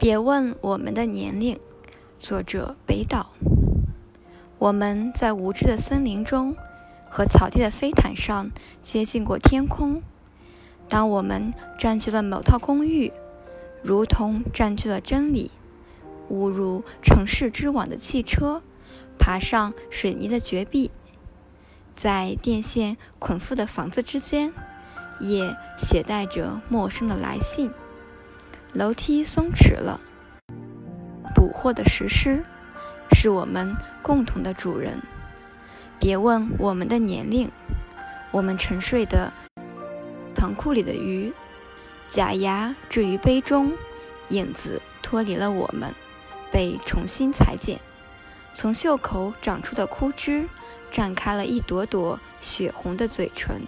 别问我们的年龄。作者：北岛。我们在无知的森林中和草地的飞毯上接近过天空。当我们占据了某套公寓，如同占据了真理，误入城市之网的汽车，爬上水泥的绝壁，在电线捆缚的房子之间，也携带着陌生的来信。楼梯松弛了，捕获的石狮是我们共同的主人。别问我们的年龄，我们沉睡的仓库里的鱼，假牙置于杯中，影子脱离了我们，被重新裁剪。从袖口长出的枯枝，绽开了一朵朵血红的嘴唇。